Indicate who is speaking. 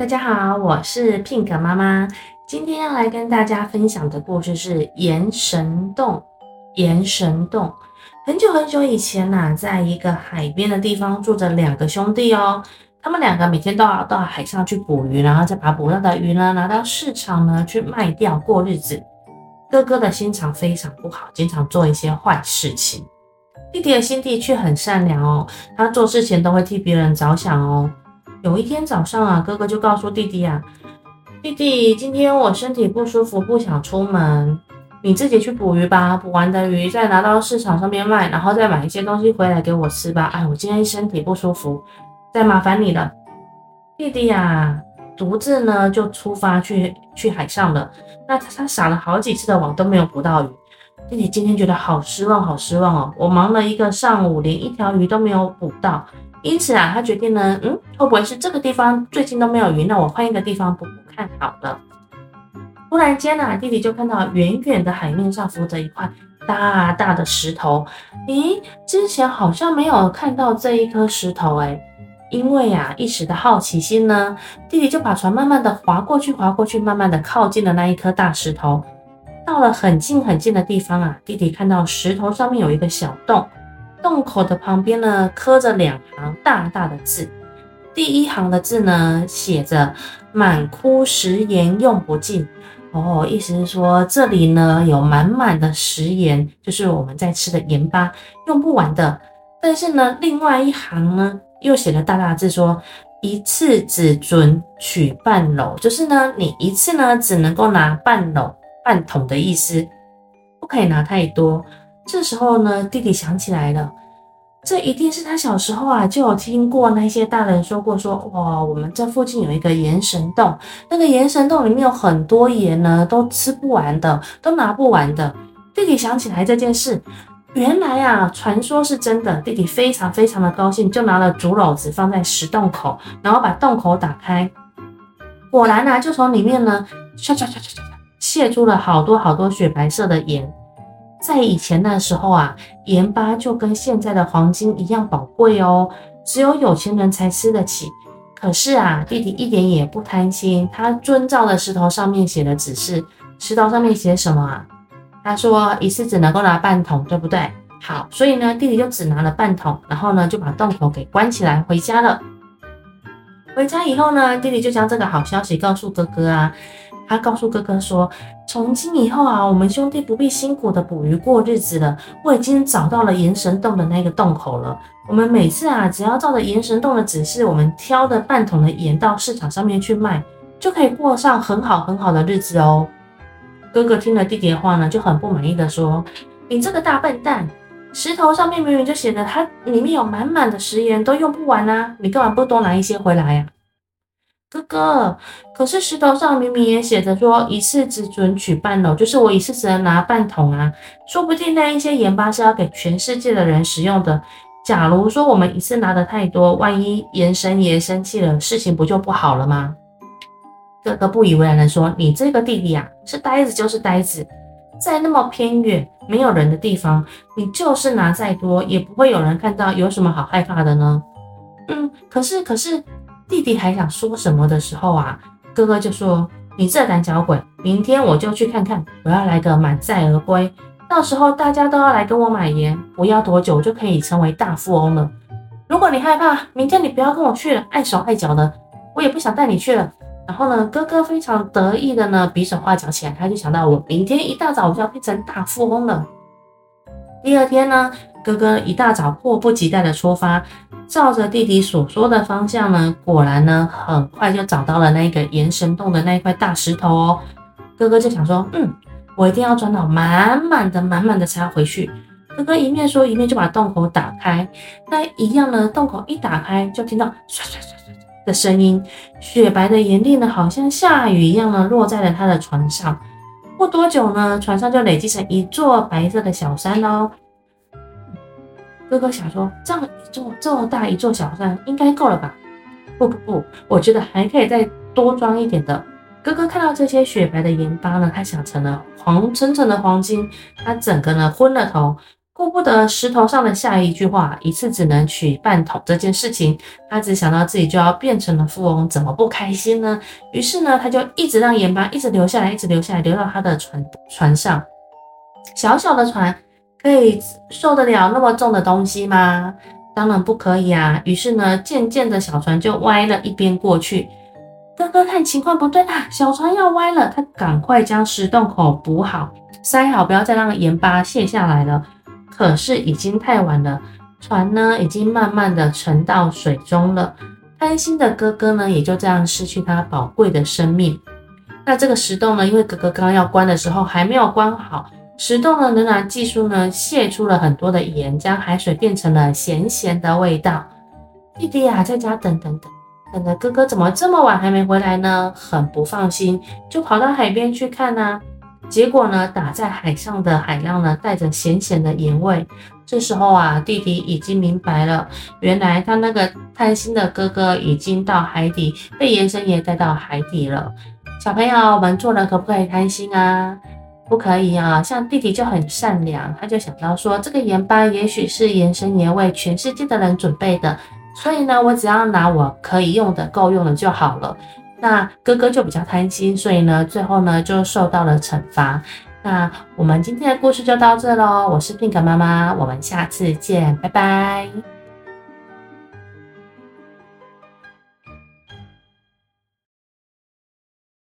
Speaker 1: 大家好，我是 Pink 妈妈。今天要来跟大家分享的故事是岩神洞。岩神洞，很久很久以前呐、在一个海边的地方住着两个兄弟哦。他们两个每天都要到海上去捕鱼，然后再把捕到的鱼呢拿到市场呢去卖掉过日子。哥哥的心肠非常不好，经常做一些坏事情。弟弟的心地却很善良哦，他做事情都会替别人着想哦。有一天早上啊，哥哥就告诉弟弟啊：“弟弟，今天我身体不舒服，不想出门，你自己去捕鱼吧。捕完的鱼再拿到市场上面卖，然后再买一些东西回来给我吃吧。哎，我今天身体不舒服，再麻烦你了。”弟弟呀，独自呢就出发去去海上了。那他他撒了好几次的网都没有捕到鱼。弟弟今天觉得好失望，好失望哦！我忙了一个上午，连一条鱼都没有捕到。因此啊，他决定呢，嗯，会不会是这个地方最近都没有鱼？那我换一个地方补补看好了。突然间啊，弟弟就看到远远的海面上浮着一块大大的石头。咦，之前好像没有看到这一颗石头哎。因为啊，一时的好奇心呢，弟弟就把船慢慢的划过去，划过去，慢慢的靠近了那一颗大石头。到了很近很近的地方啊，弟弟看到石头上面有一个小洞，洞口的旁边呢刻着两行大大的字。第一行的字呢写着“满窟食盐用不尽”，哦，意思是说这里呢有满满的食盐，就是我们在吃的盐巴，用不完的。但是呢，另外一行呢又写了大大的字说“一次只准取半篓”，就是呢你一次呢只能够拿半篓。半桶的意思，不可以拿太多。这时候呢，弟弟想起来了，这一定是他小时候啊就有听过那些大人说过说，哇，我们这附近有一个盐神洞，那个盐神洞里面有很多盐呢，都吃不完的，都拿不完的。弟弟想起来这件事，原来啊，传说是真的。弟弟非常非常的高兴，就拿了竹篓子放在石洞口，然后把洞口打开，果然呢、啊，就从里面呢，唰唰唰唰唰。泄出了好多好多雪白色的盐，在以前那时候啊，盐巴就跟现在的黄金一样宝贵哦，只有有钱人才吃得起。可是啊，弟弟一点也不贪心，他遵照了石头上面写的指示。石头上面写什么啊？他说一次只能够拿半桶，对不对？好，所以呢，弟弟就只拿了半桶，然后呢，就把洞口给关起来，回家了。回家以后呢，弟弟就将这个好消息告诉哥哥啊。他告诉哥哥说：“从今以后啊，我们兄弟不必辛苦的捕鱼过日子了。我已经找到了盐神洞的那个洞口了。我们每次啊，只要照着盐神洞的指示，我们挑的半桶的盐到市场上面去卖，就可以过上很好很好的日子哦。”哥哥听了弟弟的话呢，就很不满意的说：“你这个大笨蛋，石头上面明明就写着它里面有满满的食盐，都用不完啊，你干嘛不多拿一些回来呀？”哥哥，可是石头上明明也写着说一次只准取半篓，就是我一次只能拿半桶啊。说不定那一些盐巴是要给全世界的人使用的。假如说我们一次拿的太多，万一盐神爷生气了，事情不就不好了吗？哥哥不以为然的说：“你这个弟弟啊，是呆子就是呆子，在那么偏远没有人的地方，你就是拿再多，也不会有人看到，有什么好害怕的呢？”嗯，可是可是。弟弟还想说什么的时候啊，哥哥就说：“你这胆小鬼，明天我就去看看，我要来个满载而归。到时候大家都要来跟我买盐，不要多久就可以成为大富翁了。如果你害怕，明天你不要跟我去了，碍手碍脚的，我也不想带你去了。”然后呢，哥哥非常得意的呢，比手画脚起来，他就想到我明天一大早我就要变成大富翁了。第二天呢，哥哥一大早迫不及待的出发。照着弟弟所说的方向呢，果然呢，很快就找到了那个岩神洞的那一块大石头哦。哥哥就想说，嗯，我一定要装到满满的、满满的才要回去。哥哥一面说，一面就把洞口打开。那一样呢，洞口一打开，就听到唰唰唰唰的声音，雪白的岩粒呢，好像下雨一样呢，落在了他的船上。不多久呢，船上就累积成一座白色的小山喽。哥哥想说，这样一座这么大一座小山应该够了吧？不不不，我觉得还可以再多装一点的。哥哥看到这些雪白的盐巴呢，他想成了黄澄澄的黄金，他整个呢昏了头。顾不得石头上的下一句话，一次只能取半桶这件事情，他只想到自己就要变成了富翁，怎么不开心呢？于是呢，他就一直让盐巴一直流下来，一直流下来，流到他的船船上。小小的船可以受得了那么重的东西吗？当然不可以啊。于是呢，渐渐的小船就歪了一边过去。哥哥看情况不对啊，小船要歪了，他赶快将石洞口补好，塞好，不要再让盐巴泄下来了。可是已经太晚了，船呢已经慢慢的沉到水中了。贪心的哥哥呢也就这样失去他宝贵的生命。那这个石洞呢，因为哥哥刚刚要关的时候还没有关好，石洞呢仍然继续呢泄出了很多的盐，将海水变成了咸咸的味道。弟弟啊，在家等等等，等着哥哥怎么这么晚还没回来呢？很不放心，就跑到海边去看啊。结果呢，打在海上的海浪呢，带着咸咸的盐味。这时候啊，弟弟已经明白了，原来他那个贪心的哥哥已经到海底，被盐神爷带到海底了。小朋友，我们做人可不可以贪心啊？不可以啊！像弟弟就很善良，他就想到说，这个盐巴也许是盐神爷为全世界的人准备的，所以呢，我只要拿我可以用的、够用的就好了。那哥哥就比较贪心，所以呢，最后呢就受到了惩罚。那我们今天的故事就到这喽，我是 Pink 妈妈，我们下次见，拜拜。